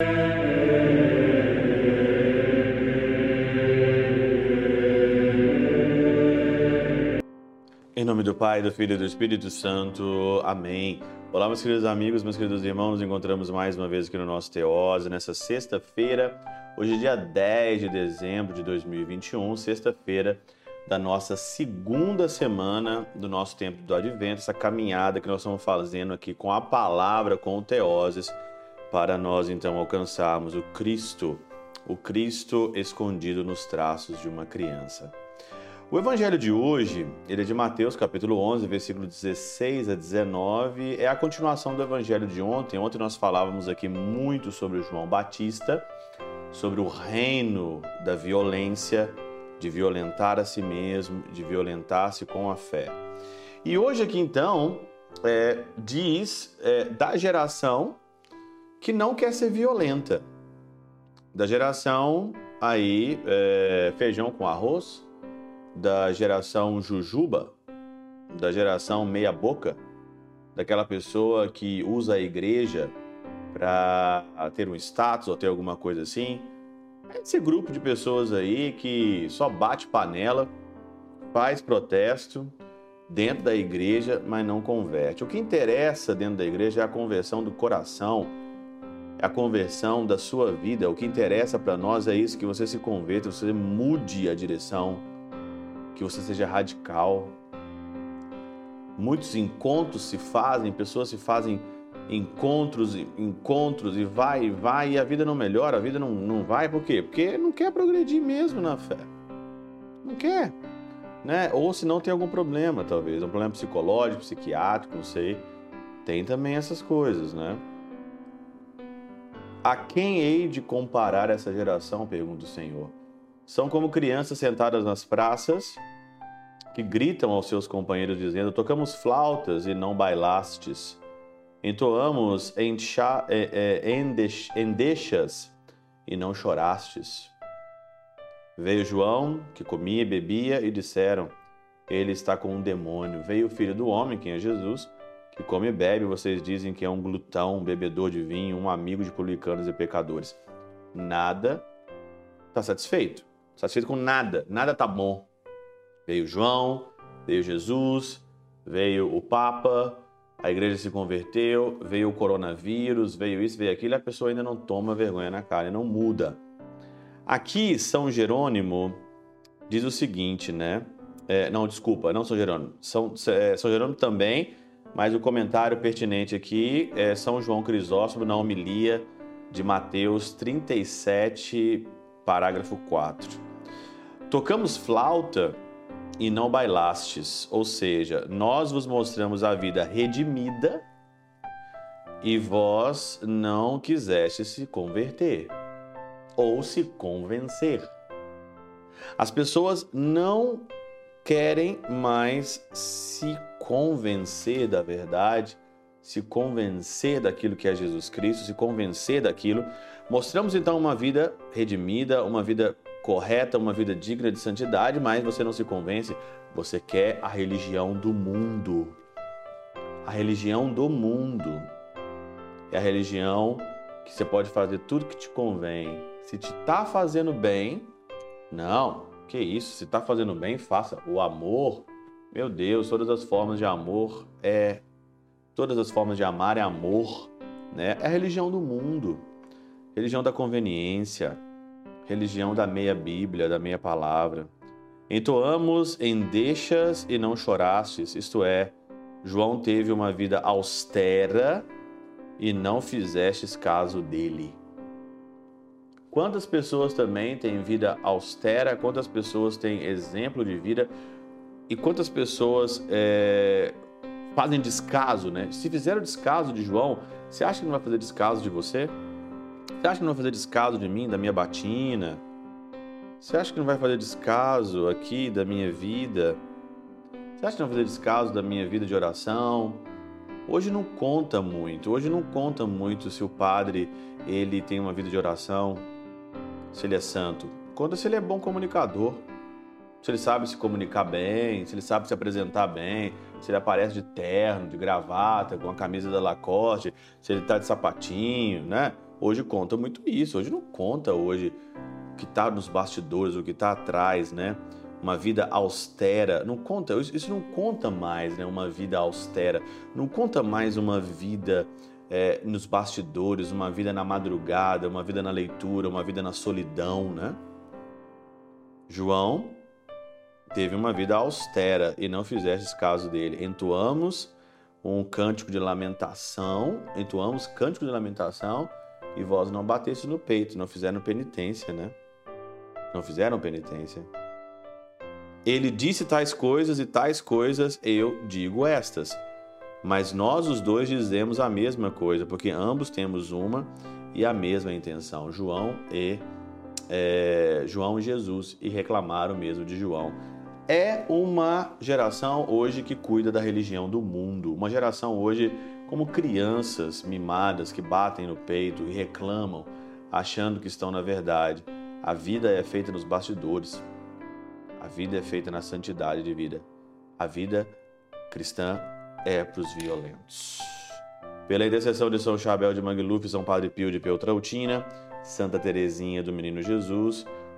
Em nome do Pai, do Filho e do Espírito Santo. Amém. Olá, meus queridos amigos, meus queridos irmãos. Nos encontramos mais uma vez aqui no nosso Teose, nessa sexta-feira. Hoje é dia 10 de dezembro de 2021, sexta-feira da nossa segunda semana do nosso tempo do Advento, essa caminhada que nós estamos fazendo aqui com a palavra, com o Teoses, para nós então alcançarmos o Cristo, o Cristo escondido nos traços de uma criança. O evangelho de hoje, ele é de Mateus, capítulo 11, versículo 16 a 19, é a continuação do evangelho de ontem. Ontem nós falávamos aqui muito sobre João Batista, sobre o reino da violência, de violentar a si mesmo, de violentar-se com a fé. E hoje aqui então é, diz é, da geração que não quer ser violenta, da geração aí é, feijão com arroz, da geração jujuba, da geração meia boca, daquela pessoa que usa a igreja para ter um status ou ter alguma coisa assim. Esse grupo de pessoas aí que só bate panela, faz protesto dentro da igreja, mas não converte. O que interessa dentro da igreja é a conversão do coração, a conversão da sua vida. O que interessa para nós é isso: que você se converta, você mude a direção, que você seja radical. Muitos encontros se fazem, pessoas se fazem encontros, encontros e vai e vai e a vida não melhora, a vida não, não vai, por quê? Porque não quer progredir mesmo na fé. Não quer. Né? Ou se não tem algum problema, talvez, um problema psicológico, psiquiátrico, não sei. Tem também essas coisas, né? A quem hei de comparar essa geração? Pergunta o Senhor. São como crianças sentadas nas praças que gritam aos seus companheiros dizendo: Tocamos flautas e não bailastes Entoamos é, é, endechas e não chorastes. Veio João, que comia e bebia, e disseram: Ele está com um demônio. Veio o filho do homem, quem é Jesus, que come e bebe, vocês dizem que é um glutão, um bebedor de vinho, um amigo de publicanos e pecadores. Nada está satisfeito. Satisfeito com nada. Nada está bom. Veio João, veio Jesus, veio o Papa, a igreja se converteu, veio o coronavírus, veio isso, veio aquilo, e a pessoa ainda não toma vergonha na cara não muda. Aqui, São Jerônimo diz o seguinte, né? É, não, desculpa, não São Jerônimo. São, é, São Jerônimo também, mas o comentário pertinente aqui é São João Crisóstomo na homilia de Mateus 37, parágrafo 4. Tocamos flauta e não bailastes, ou seja, nós vos mostramos a vida redimida e vós não quisestes se converter ou se convencer. As pessoas não querem mais se convencer da verdade, se convencer daquilo que é Jesus Cristo, se convencer daquilo. Mostramos então uma vida redimida, uma vida correta, uma vida digna de santidade, mas você não se convence, você quer a religião do mundo. A religião do mundo é a religião que você pode fazer tudo que te convém. Se te está fazendo bem, não, que isso, se está fazendo bem, faça. O amor, meu Deus, todas as formas de amor é. Todas as formas de amar é amor, né? É a religião do mundo, religião da conveniência, religião da meia Bíblia, da meia palavra. Entoamos em deixas e não chorastes, isto é, João teve uma vida austera e não fizestes caso dele. Quantas pessoas também têm vida austera, quantas pessoas têm exemplo de vida e quantas pessoas é, fazem descaso, né? Se fizeram descaso de João, você acha que não vai fazer descaso de você? Você acha que não vai fazer descaso de mim, da minha batina? Você acha que não vai fazer descaso aqui da minha vida? Você acha que não vai fazer descaso da minha vida de oração? Hoje não conta muito. Hoje não conta muito se o padre ele tem uma vida de oração, se ele é santo. Conta se ele é bom comunicador, se ele sabe se comunicar bem, se ele sabe se apresentar bem, se ele aparece de terno, de gravata, com a camisa da Lacoste, se ele está de sapatinho, né? hoje conta muito isso. Hoje não conta hoje o que está nos bastidores, o que está atrás, né? Uma vida austera, não conta, isso não conta mais, né? Uma vida austera, não conta mais uma vida é, nos bastidores, uma vida na madrugada, uma vida na leitura, uma vida na solidão, né? João teve uma vida austera e não fizestes caso dele. Entoamos um cântico de lamentação, entoamos cântico de lamentação e vós não bateste no peito, não fizeram penitência, né? Não fizeram penitência. Ele disse tais coisas e tais coisas eu digo estas. Mas nós os dois dizemos a mesma coisa, porque ambos temos uma e a mesma intenção, João e é, João e Jesus, e reclamaram mesmo de João. É uma geração hoje que cuida da religião do mundo, uma geração hoje como crianças mimadas que batem no peito e reclamam, achando que estão na verdade. A vida é feita nos bastidores. A vida é feita na santidade de vida. A vida cristã é para os violentos. Pela intercessão de São Chabel de Mangluf, São Padre Pio de Peltrautina, Santa Teresinha do Menino Jesus,